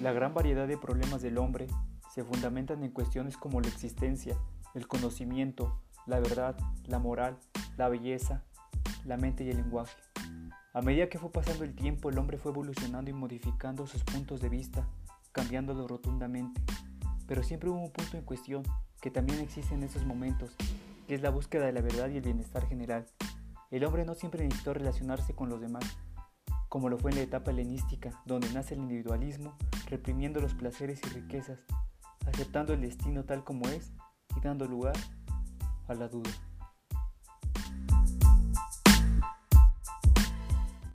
La gran variedad de problemas del hombre se fundamentan en cuestiones como la existencia, el conocimiento, la verdad, la moral, la belleza, la mente y el lenguaje. A medida que fue pasando el tiempo, el hombre fue evolucionando y modificando sus puntos de vista, cambiándolos rotundamente. Pero siempre hubo un punto en cuestión que también existe en esos momentos, que es la búsqueda de la verdad y el bienestar general. El hombre no siempre necesitó relacionarse con los demás, como lo fue en la etapa helenística, donde nace el individualismo, reprimiendo los placeres y riquezas, aceptando el destino tal como es y dando lugar a la duda.